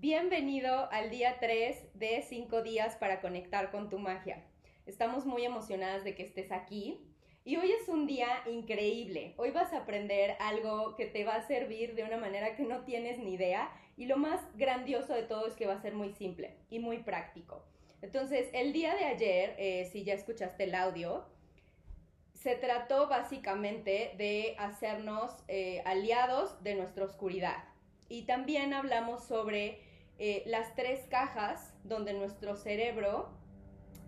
Bienvenido al día 3 de 5 días para conectar con tu magia. Estamos muy emocionadas de que estés aquí y hoy es un día increíble. Hoy vas a aprender algo que te va a servir de una manera que no tienes ni idea y lo más grandioso de todo es que va a ser muy simple y muy práctico. Entonces, el día de ayer, eh, si ya escuchaste el audio, se trató básicamente de hacernos eh, aliados de nuestra oscuridad. Y también hablamos sobre eh, las tres cajas donde nuestro cerebro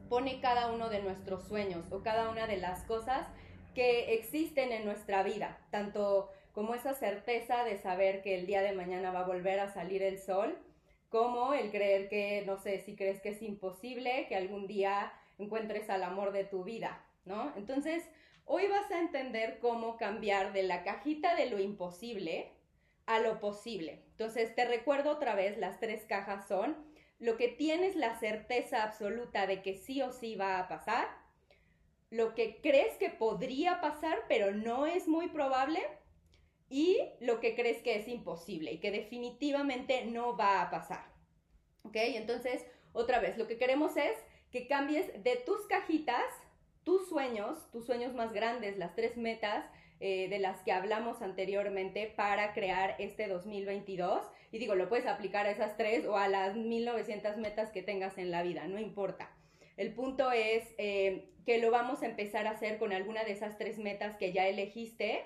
pone cada uno de nuestros sueños o cada una de las cosas que existen en nuestra vida, tanto como esa certeza de saber que el día de mañana va a volver a salir el sol, como el creer que, no sé, si crees que es imposible que algún día encuentres al amor de tu vida, ¿no? Entonces, hoy vas a entender cómo cambiar de la cajita de lo imposible a lo posible. Entonces, te recuerdo otra vez, las tres cajas son lo que tienes la certeza absoluta de que sí o sí va a pasar, lo que crees que podría pasar, pero no es muy probable, y lo que crees que es imposible y que definitivamente no va a pasar. ¿Ok? Entonces, otra vez, lo que queremos es que cambies de tus cajitas, tus sueños, tus sueños más grandes, las tres metas eh, de las que hablamos anteriormente para crear este 2022. Y digo, lo puedes aplicar a esas tres o a las 1900 metas que tengas en la vida, no importa. El punto es eh, que lo vamos a empezar a hacer con alguna de esas tres metas que ya elegiste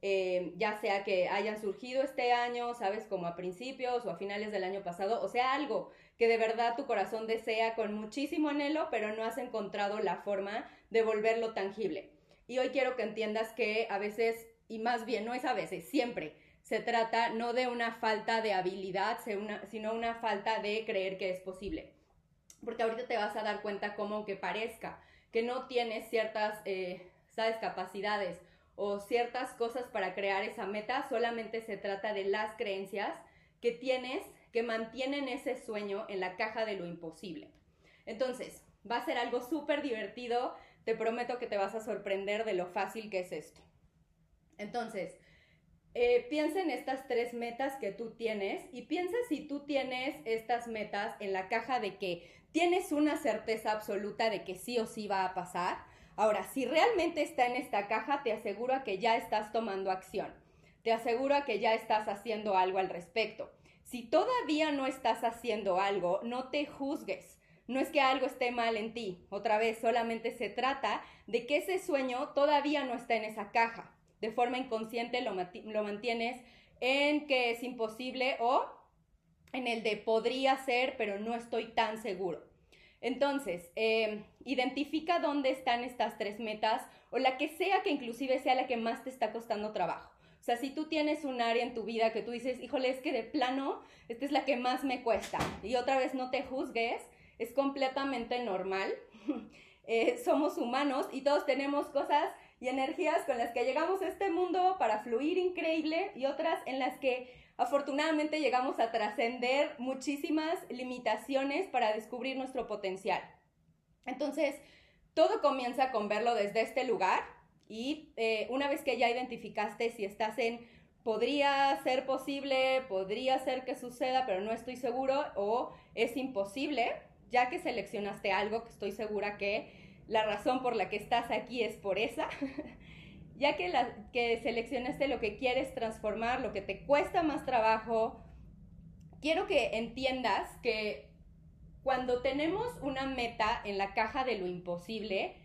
eh, ya sea que hayan surgido este año, sabes, como a principios o a finales del año pasado, o sea, algo que de verdad tu corazón desea con muchísimo anhelo, pero no has encontrado la forma de volverlo tangible. Y hoy quiero que entiendas que a veces, y más bien no es a veces, siempre se trata no de una falta de habilidad, sino una falta de creer que es posible. Porque ahorita te vas a dar cuenta como aunque parezca que no tienes ciertas, eh, capacidades o ciertas cosas para crear esa meta, solamente se trata de las creencias que tienes que mantienen ese sueño en la caja de lo imposible. Entonces, va a ser algo súper divertido, te prometo que te vas a sorprender de lo fácil que es esto. Entonces, eh, piensa en estas tres metas que tú tienes y piensa si tú tienes estas metas en la caja de que tienes una certeza absoluta de que sí o sí va a pasar Ahora, si realmente está en esta caja, te aseguro que ya estás tomando acción. Te aseguro que ya estás haciendo algo al respecto. Si todavía no estás haciendo algo, no te juzgues. No es que algo esté mal en ti. Otra vez, solamente se trata de que ese sueño todavía no está en esa caja. De forma inconsciente lo, lo mantienes en que es imposible o en el de podría ser, pero no estoy tan seguro. Entonces, em, identifica dónde están estas tres metas o la que sea que inclusive sea la que más te está costando trabajo. O sea, si tú tienes un área en tu vida que tú dices, híjole, es que de plano, esta es la que más me cuesta. Y otra vez no te juzgues, es completamente normal. Eh, somos humanos y todos tenemos cosas y energías con las que llegamos a este mundo para fluir increíble y otras en las que afortunadamente llegamos a trascender muchísimas limitaciones para descubrir nuestro potencial. Entonces, todo comienza con verlo desde este lugar y eh, una vez que ya identificaste si estás en podría ser posible, podría ser que suceda, pero no estoy seguro o es imposible, ya que seleccionaste algo que estoy segura que la razón por la que estás aquí es por esa. ya que, la, que seleccionaste lo que quieres transformar, lo que te cuesta más trabajo, quiero que entiendas que cuando tenemos una meta en la caja de lo imposible,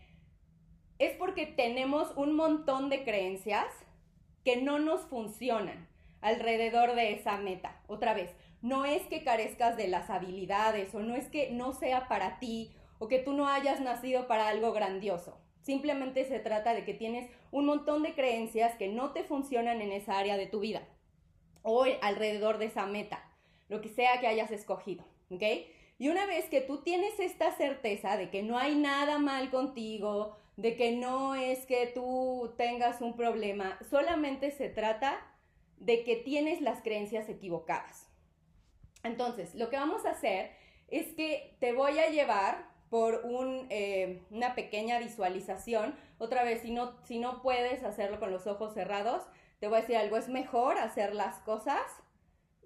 es porque tenemos un montón de creencias que no nos funcionan alrededor de esa meta. Otra vez, no es que carezcas de las habilidades o no es que no sea para ti o que tú no hayas nacido para algo grandioso. Simplemente se trata de que tienes un montón de creencias que no te funcionan en esa área de tu vida o alrededor de esa meta, lo que sea que hayas escogido, ¿ok? Y una vez que tú tienes esta certeza de que no hay nada mal contigo, de que no es que tú tengas un problema, solamente se trata de que tienes las creencias equivocadas. Entonces, lo que vamos a hacer es que te voy a llevar por eh, una pequeña visualización. Otra vez, si no, si no puedes hacerlo con los ojos cerrados, te voy a decir algo, es mejor hacer las cosas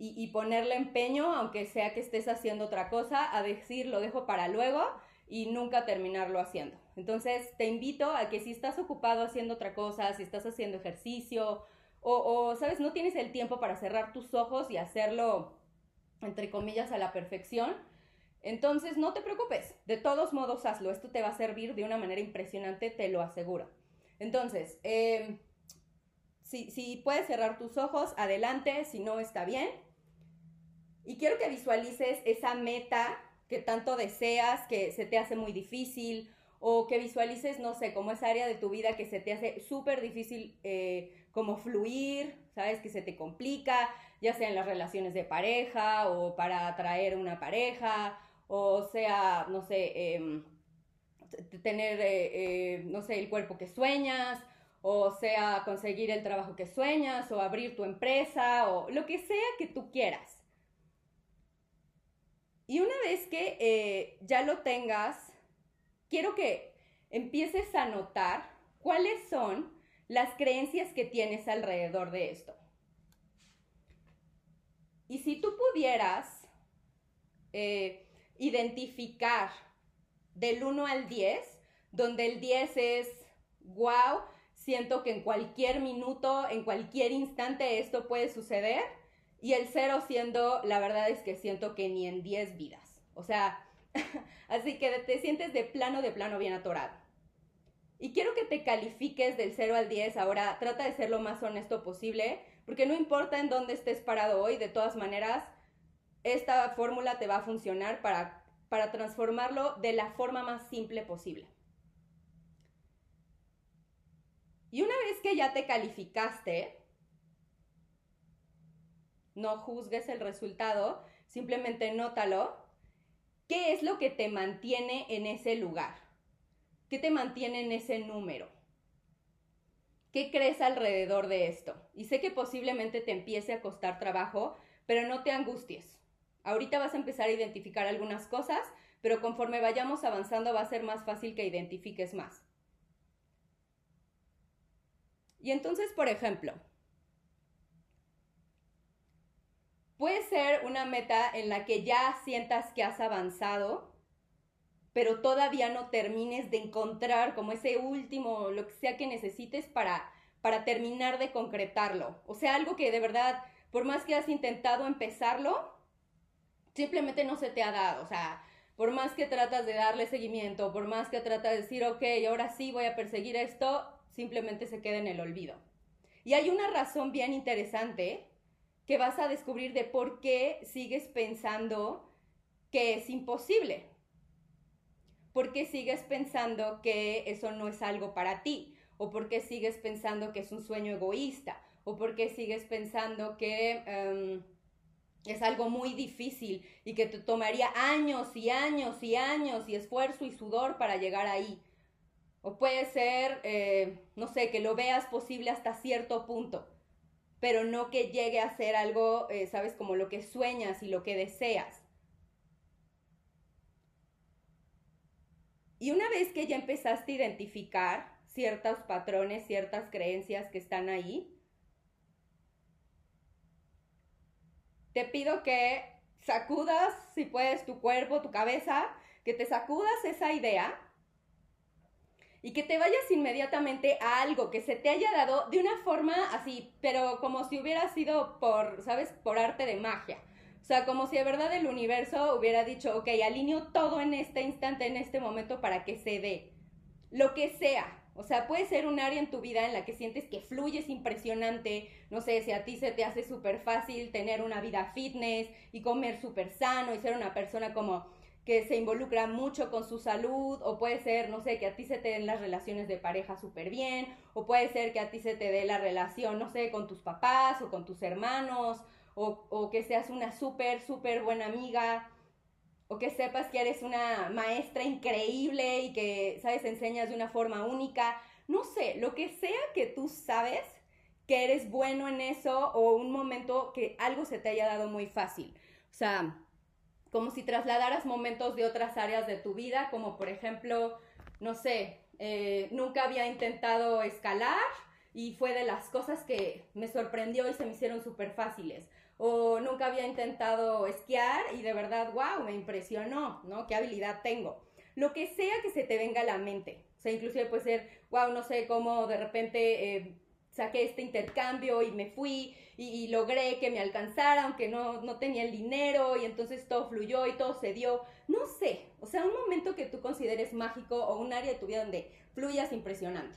y, ponerle empeño, aunque sea que estés haciendo otra cosa, a decir lo dejo para luego y nunca terminarlo haciendo. Entonces te invito a que si estás ocupado haciendo otra cosa, si estás haciendo ejercicio o, sabes, no tienes el tiempo para cerrar tus ojos y hacerlo, entre comillas, a la perfección, entonces no te preocupes, de todos modos hazlo, esto te va a servir de una manera impresionante, te lo aseguro. Entonces, em, si, si puedes cerrar tus ojos, adelante, si no está bien. Y quiero que visualices esa meta que tanto deseas, que se te hace muy difícil, o que visualices, no sé, como esa área de tu vida que se te hace súper difícil eh, como fluir, sabes, que se te complica, ya sea en las relaciones de pareja o para atraer una pareja, o sea, no sé, em, tener, eh, eh, no sé, el cuerpo que sueñas, o sea, conseguir el trabajo que sueñas, o abrir tu empresa, o lo que sea que tú quieras. Y una vez que eh, ya lo tengas, quiero que empieces a notar cuáles son las creencias que tienes alrededor de esto. Y si tú pudieras eh, identificar del 1 al 10, donde el 10 es, wow, siento que en cualquier minuto, en cualquier instante esto puede suceder, y el cero siendo, la verdad es que siento que ni en 10 vidas. O sea, así que te sientes de plano, de plano bien atorado. Y quiero que te califiques del 0 al 10. Ahora, trata de ser lo más honesto posible, porque no importa en dónde estés parado hoy, de todas maneras, esta fórmula te va a funcionar para, para transformarlo de la forma más simple posible. Y una vez que ya te calificaste, no juzgues el resultado, simplemente nótalo. ¿Qué es lo que te mantiene en ese lugar? ¿Qué te mantiene en ese número? ¿Qué crees alrededor de esto? Y sé que posiblemente te empiece a costar trabajo, pero no te angusties. Ahorita vas a empezar a identificar algunas cosas, pero conforme vayamos avanzando va a ser más fácil que identifiques más. Y entonces, por ejemplo, Puede ser una meta en la que ya sientas que has avanzado, pero todavía no termines de encontrar como ese último, lo que sea que necesites para, para terminar de concretarlo. O sea, algo que de verdad, por más que has intentado empezarlo, simplemente no se te ha dado. O sea, por más que tratas de darle seguimiento, por más que tratas de decir, ok, ahora sí voy a perseguir esto, simplemente se queda en el olvido. Y hay una razón bien interesante que vas a descubrir de por qué sigues pensando que es imposible. ¿Por qué sigues pensando que eso no es algo para ti? ¿O por qué sigues pensando que es un sueño egoísta? ¿O por qué sigues pensando que em, es algo muy difícil y que te tomaría años y años y años y esfuerzo y sudor para llegar ahí? O puede ser, eh, no sé, que lo veas posible hasta cierto punto pero no que llegue a ser algo, eh, sabes, como lo que sueñas y lo que deseas. Y una vez que ya empezaste a identificar ciertos patrones, ciertas creencias que están ahí, te pido que sacudas, si puedes, tu cuerpo, tu cabeza, que te sacudas esa idea y que te vayas inmediatamente a algo que se te haya dado de una forma así, pero como si hubiera sido por, ¿sabes? Por arte de magia. O sea, como si de verdad el universo hubiera dicho, ok, alineo todo en este instante, en este momento para que se dé. Lo que sea. O sea, puede ser un área en tu vida en la que sientes que fluyes impresionante. No sé, si a ti se te hace súper fácil tener una vida fitness y comer súper sano y ser una persona como que se involucra mucho con su salud, o puede ser, no sé, que a ti se te den las relaciones de pareja súper bien, o puede ser que a ti se te dé la relación, no sé, con tus papás o con tus hermanos, o, que seas una súper, súper buena amiga, o que sepas que eres una maestra increíble y que, sabes, enseñas de una forma única, no sé, lo que sea que tú sabes que eres bueno en eso o un momento que algo se te haya dado muy fácil. O sea, como si trasladaras momentos de otras áreas de tu vida, como por ejemplo, no sé, eh, nunca había intentado escalar y fue de las cosas que me sorprendió y se me hicieron súper fáciles. O nunca había intentado esquiar y de verdad, wow, me impresionó, ¿no? ¿Qué habilidad tengo? Lo que sea que se te venga a la mente. O sea, inclusive puede ser, wow, no sé cómo de repente eh, saqué este intercambio y me fui y, logré que me alcanzara, aunque no, no tenía el dinero y entonces todo fluyó y todo se dio. No sé, o sea, un momento que tú consideres mágico o un área de tu vida donde fluyas impresionante.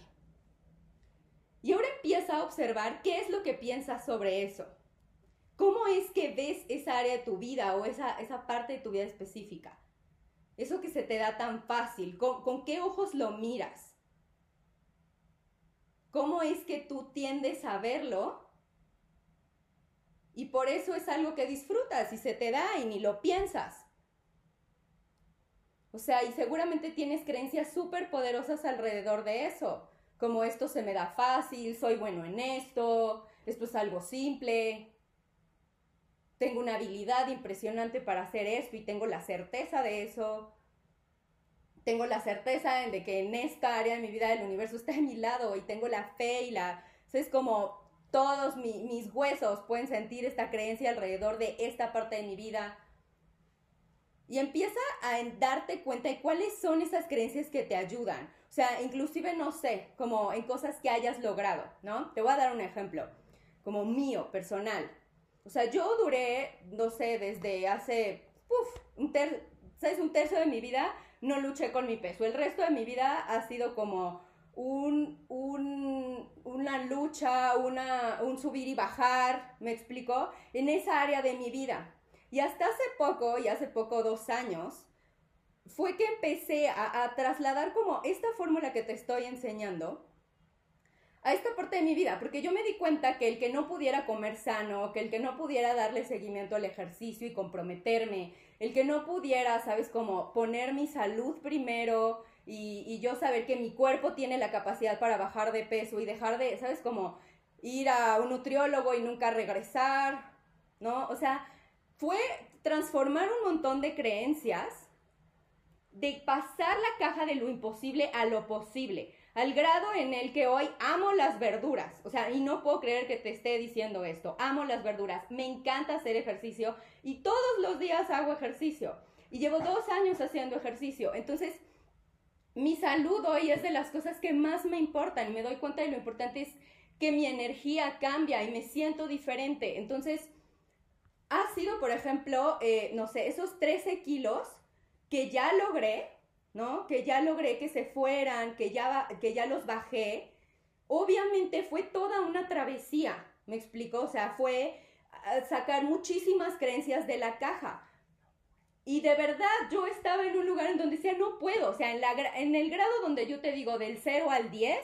Y ahora empieza a observar qué es lo que piensas sobre eso. ¿Cómo es que ves esa área de tu vida o esa, esa parte de tu vida específica? Eso que se te da tan fácil, ¿con, qué ojos lo miras? ¿Cómo es que tú tiendes a verlo? Y por eso es algo que disfrutas y se te da y ni lo piensas. O sea, y seguramente tienes creencias súper poderosas alrededor de eso, como esto se me da fácil, soy bueno en esto, esto es algo simple, tengo una habilidad impresionante para hacer esto y tengo la certeza de eso. Tengo la certeza de que en esta área de mi vida el universo está a mi lado y tengo la fe y la... es como todos mis huesos pueden sentir esta creencia alrededor de esta parte de mi vida. Y empieza a darte cuenta de cuáles son esas creencias que te ayudan. O sea, inclusive, no sé, como en cosas que hayas logrado, ¿no? Te voy a dar un ejemplo, como mío, personal. O sea, yo duré, no sé, desde hace, uf, un, un tercio de mi vida no luché con mi peso. El resto de mi vida ha sido como un, un, una lucha, un subir y bajar, me explicó, en esa área de mi vida. Y hasta hace poco, y hace poco, dos años, fue que empecé a trasladar como esta fórmula que te estoy enseñando a esta parte de mi vida, porque yo me di cuenta que el que no pudiera comer sano, que el que no pudiera darle seguimiento al ejercicio y comprometerme, el que no pudiera, sabes, como poner mi salud primero y, yo saber que mi cuerpo tiene la capacidad para bajar de peso y dejar de, sabes, como ir a un nutriólogo y nunca regresar, ¿no? O sea, fue transformar un montón de creencias, de pasar la caja de lo imposible a lo posible al grado en el que hoy amo las verduras. O sea, y no puedo creer que te esté diciendo esto. Amo las verduras. Me encanta hacer ejercicio y todos los días hago ejercicio. Y llevo dos años haciendo ejercicio. Entonces, mi salud hoy es de las cosas que más me importan me doy cuenta de lo importante es que mi energía cambia y me siento diferente. Entonces, ha sido, por ejemplo, eh, no sé, esos 13 kilos que ya logré ¿no? Que ya logré que se fueran, que ya, que ya los bajé. Obviamente fue toda una travesía, me explico, o sea, fue sacar muchísimas creencias de la caja. Y de verdad, yo estaba en un lugar en donde decía, no puedo, o sea, en, la, en el grado donde yo te digo del 0 al 10,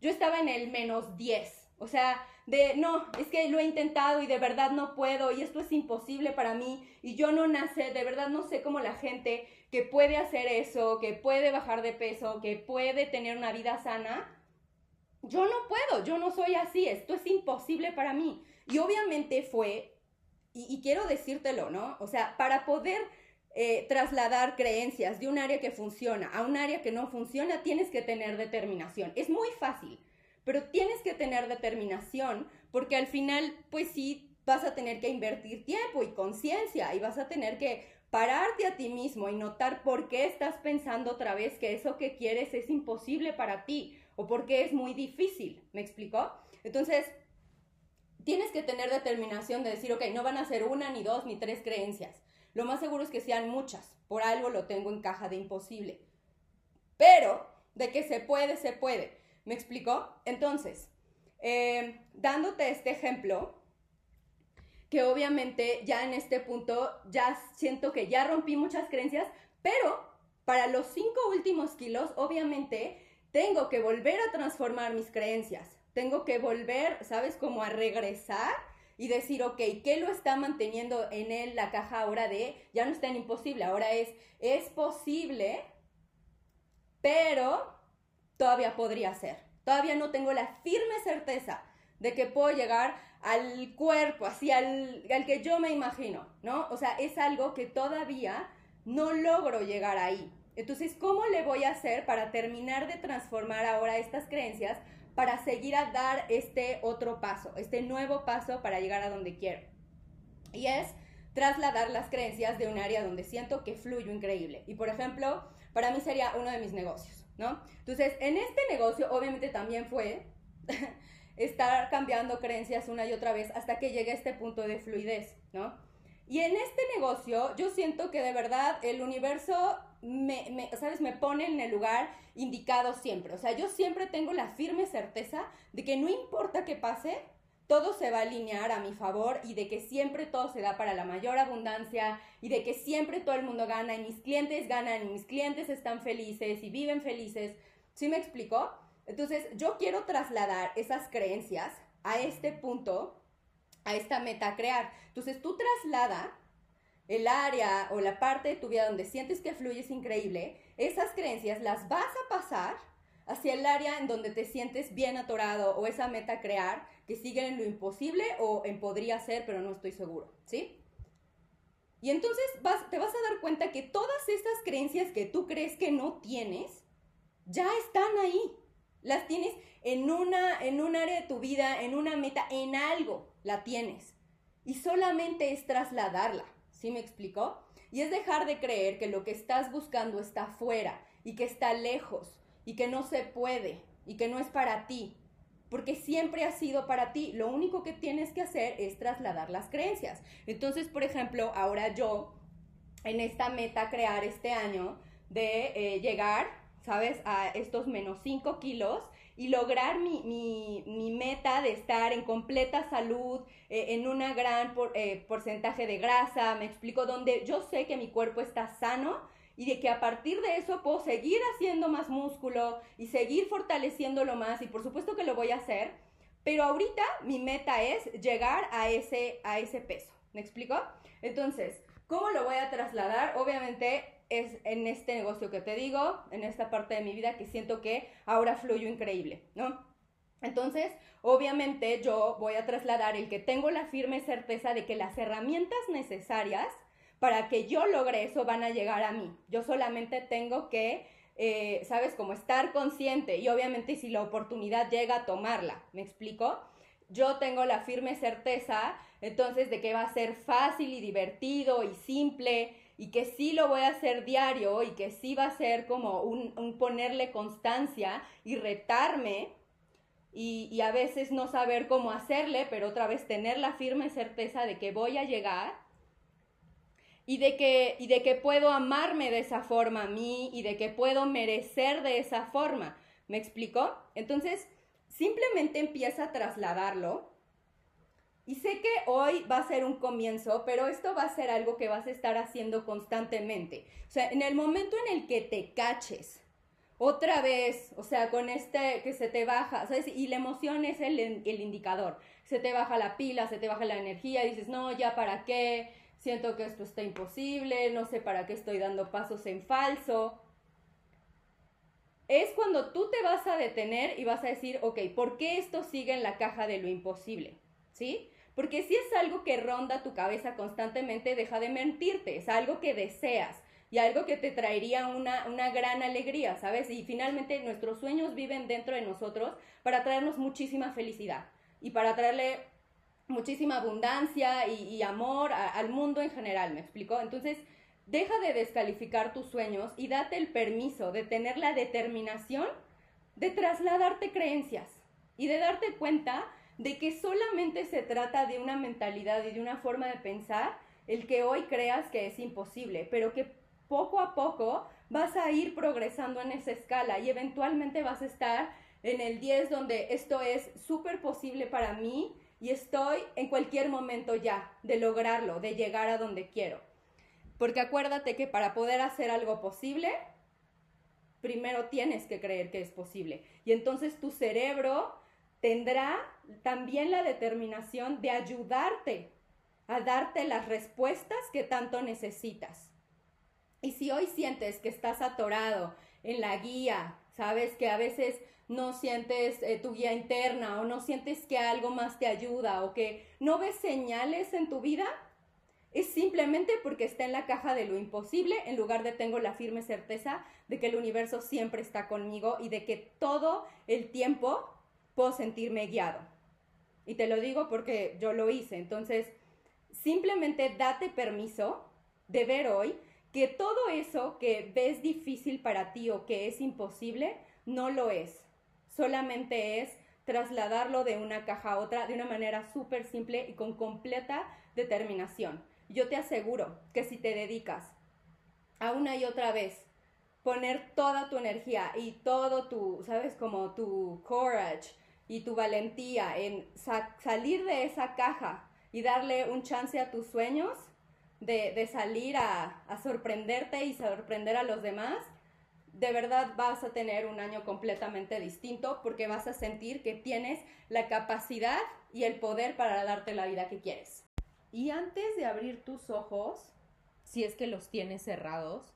yo estaba en el menos 10. O sea, de no, es que lo he intentado y de verdad no puedo y esto es imposible para mí y yo no nace, de verdad no sé cómo la gente que puede hacer eso, que puede bajar de peso, que puede tener una vida sana, yo no puedo, yo no soy así, esto es imposible para mí. Y obviamente fue, y, quiero decírtelo, ¿no? O sea, para poder eh, trasladar creencias de un área que funciona a un área que no funciona, tienes que tener determinación. Es muy fácil pero tienes que tener determinación porque al final, pues sí, vas a tener que invertir tiempo y conciencia y vas a tener que pararte a ti mismo y notar por qué estás pensando otra vez que eso que quieres es imposible para ti o porque es muy difícil. ¿Me explicó? Entonces, tienes que tener determinación de decir, ok, no van a ser una, ni dos, ni tres creencias. Lo más seguro es que sean muchas. Por algo lo tengo en caja de imposible. Pero de que se puede, se puede. ¿Me explicó? Entonces, eh, dándote este ejemplo, que obviamente ya en este punto ya siento que ya rompí muchas creencias, pero para los cinco últimos kilos, obviamente, tengo que volver a transformar mis creencias. Tengo que volver, ¿sabes? Como a regresar y decir, ok, ¿qué lo está manteniendo en él la caja ahora de, ya no es tan imposible, ahora es, es posible, pero todavía podría ser. Todavía no tengo la firme certeza de que puedo llegar al cuerpo, así al, que yo me imagino, ¿no? O sea, es algo que todavía no logro llegar ahí. Entonces, ¿cómo le voy a hacer para terminar de transformar ahora estas creencias para seguir a dar este otro paso, este nuevo paso para llegar a donde quiero? Y es trasladar las creencias de un área donde siento que fluyo increíble. Y por ejemplo, para mí sería uno de mis negocios, ¿no? Entonces, en este negocio obviamente también fue estar cambiando creencias una y otra vez hasta que llegue a este punto de fluidez, ¿no? Y en este negocio yo siento que de verdad el universo me, ¿sabes? Me pone en el lugar indicado siempre. O sea, yo siempre tengo la firme certeza de que no importa qué pase, todo se va a alinear a mi favor y de que siempre todo se da para la mayor abundancia y de que siempre todo el mundo gana y mis clientes ganan y mis clientes están felices y viven felices. ¿Sí me explico? Entonces, yo quiero trasladar esas creencias a este punto, a esta meta a crear. Entonces, tú traslada el área o la parte de tu vida donde sientes que fluyes increíble, esas creencias las vas a pasar hacia el área en donde te sientes bien atorado o esa meta crear que sigue en lo imposible o en podría ser, pero no estoy seguro, ¿sí? Y entonces vas, te vas a dar cuenta que todas estas creencias que tú crees que no tienes, ya están ahí. Las tienes en, una, en un área de tu vida, en una meta, en algo, la tienes. Y solamente es trasladarla. ¿Sí me explicó? Y es dejar de creer que lo que estás buscando está fuera y que está lejos y que no se puede y que no es para ti. Porque siempre ha sido para ti. Lo único que tienes que hacer es trasladar las creencias. Entonces, por ejemplo, ahora yo, en esta meta crear este año de eh, llegar ¿sabes? A estos menos 5 kilos y lograr mi, meta de estar en completa salud, eh, en un gran eh, porcentaje de grasa, me explico, donde yo sé que mi cuerpo está sano y de que a partir de eso puedo seguir haciendo más músculo y seguir fortaleciéndolo más y por supuesto que lo voy a hacer, pero ahorita mi meta es llegar a ese, a ese peso, ¿me explico? Entonces, ¿cómo lo voy a trasladar? Obviamente es en este negocio que te digo, en esta parte de mi vida que siento que ahora fluyo increíble, ¿no? Entonces, obviamente yo voy a trasladar el que tengo la firme certeza de que las herramientas necesarias para que yo logre eso van a llegar a mí. Yo solamente tengo que, eh, ¿sabes? Como estar consciente y obviamente si la oportunidad llega a tomarla, ¿me explico? Yo tengo la firme certeza entonces de que va a ser fácil y divertido y simple y que sí lo voy a hacer diario y que sí va a ser como un, ponerle constancia y retarme y, y, a veces no saber cómo hacerle, pero otra vez tener la firme certeza de que voy a llegar y de que, y de que puedo amarme de esa forma a mí y de que puedo merecer de esa forma. ¿Me explico? Entonces, simplemente empieza a trasladarlo y sé que hoy va a ser un comienzo, pero esto va a ser algo que vas a estar haciendo constantemente. O sea, en el momento en el que te caches, otra vez, o sea, con este que se te baja, ¿sabes? Y la emoción es el, el indicador. Se te baja la pila, se te baja la energía, dices, no, ya para qué, siento que esto está imposible, no sé para qué estoy dando pasos en falso. Es cuando tú te vas a detener y vas a decir, ok, ¿por qué esto sigue en la caja de lo imposible? ¿Sí? Porque si es algo que ronda tu cabeza constantemente, deja de mentirte, es algo que deseas y algo que te traería una, gran alegría, ¿sabes? Y finalmente nuestros sueños viven dentro de nosotros para traernos muchísima felicidad y para traerle muchísima abundancia y, amor al mundo en general, ¿me explico? Entonces, deja de descalificar tus sueños y date el permiso de tener la determinación de trasladarte creencias y de darte cuenta de que solamente se trata de una mentalidad y de una forma de pensar el que hoy creas que es imposible, pero que poco a poco vas a ir progresando en esa escala y eventualmente vas a estar en el 10 donde esto es súper posible para mí y estoy en cualquier momento ya de lograrlo, de llegar a donde quiero. Porque acuérdate que para poder hacer algo posible, primero tienes que creer que es posible. Y entonces tu cerebro tendrá también la determinación de ayudarte a darte las respuestas que tanto necesitas. Y si hoy sientes que estás atorado en la guía, sabes que a veces no sientes eh, tu guía interna o no sientes que algo más te ayuda o que no ves señales en tu vida, es simplemente porque está en la caja de lo imposible en lugar de tengo la firme certeza de que el universo siempre está conmigo y de que todo el tiempo puedo sentirme guiado. Y te lo digo porque yo lo hice. Entonces, simplemente date permiso de ver hoy que todo eso que ves difícil para ti o que es imposible, no lo es. Solamente es trasladarlo de una caja a otra de una manera súper simple y con completa determinación. Yo te aseguro que si te dedicas a una y otra vez poner toda tu energía y todo tu, ¿sabes? Como tu courage y tu valentía en salir de esa caja y darle un chance a tus sueños de, salir a, a sorprenderte y sorprender a los demás, de verdad vas a tener un año completamente distinto porque vas a sentir que tienes la capacidad y el poder para darte la vida que quieres. Y antes de abrir tus ojos, si es que los tienes cerrados,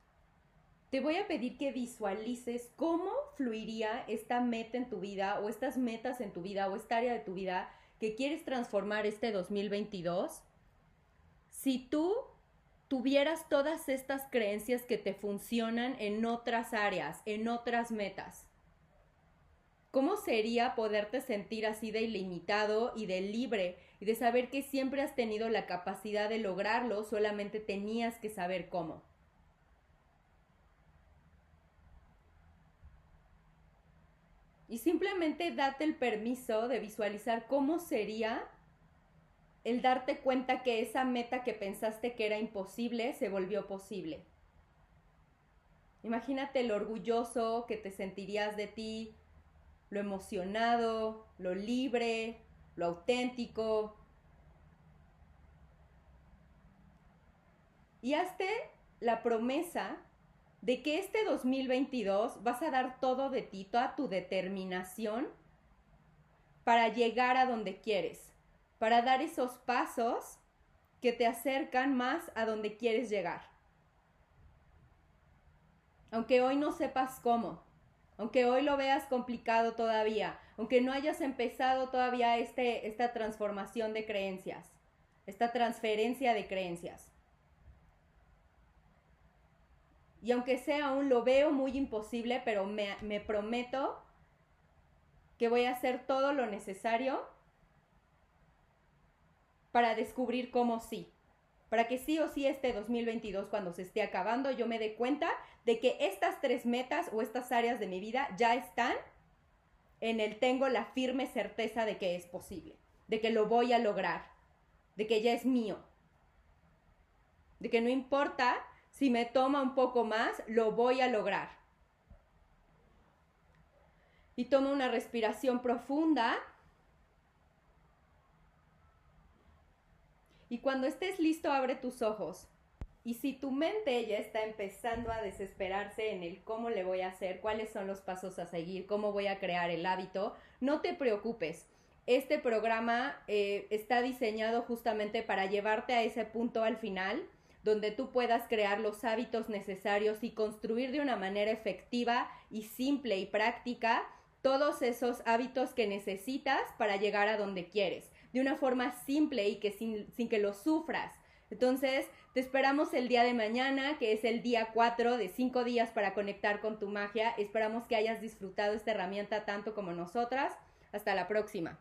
te voy a pedir que visualices cómo fluiría esta meta en tu vida o estas metas en tu vida o esta área de tu vida que quieres transformar este 2022 si tú tuvieras todas estas creencias que te funcionan en otras áreas, en otras metas. ¿Cómo sería poderte sentir así de ilimitado y de libre y de saber que siempre has tenido la capacidad de lograrlo, solamente tenías que saber cómo? Y simplemente date el permiso de visualizar cómo sería el darte cuenta que esa meta que pensaste que era imposible se volvió posible. Imagínate lo orgulloso que te sentirías de ti, lo emocionado, lo libre, lo auténtico. Y hazte la promesa de que este 2022 vas a dar todo de ti, toda tu determinación para llegar a donde quieres, para dar esos pasos que te acercan más a donde quieres llegar. Aunque hoy no sepas cómo, aunque hoy lo veas complicado todavía, aunque no hayas empezado todavía este, esta transformación de creencias, esta transferencia de creencias. Y aunque sea aún lo veo muy imposible, pero me, me prometo que voy a hacer todo lo necesario para descubrir cómo sí. Para que sí o sí este 2022, cuando se esté acabando, yo me dé cuenta de que estas tres metas o estas áreas de mi vida ya están en el tengo la firme certeza de que es posible, de que lo voy a lograr, de que ya es mío, de que no importa si me toma un poco más, lo voy a lograr. Y toma una respiración profunda. Y cuando estés listo, abre tus ojos. Y si tu mente ya está empezando a desesperarse en el cómo le voy a hacer, cuáles son los pasos a seguir, cómo voy a crear el hábito, no te preocupes. Este programa eh, está diseñado justamente para llevarte a ese punto al final donde tú puedas crear los hábitos necesarios y construir de una manera efectiva y simple y práctica todos esos hábitos que necesitas para llegar a donde quieres, de una forma simple y que sin, sin que lo sufras. Entonces, te esperamos el día de mañana, que es el día 4 de 5 días para conectar con tu magia. Esperamos que hayas disfrutado esta herramienta tanto como nosotras. Hasta la próxima.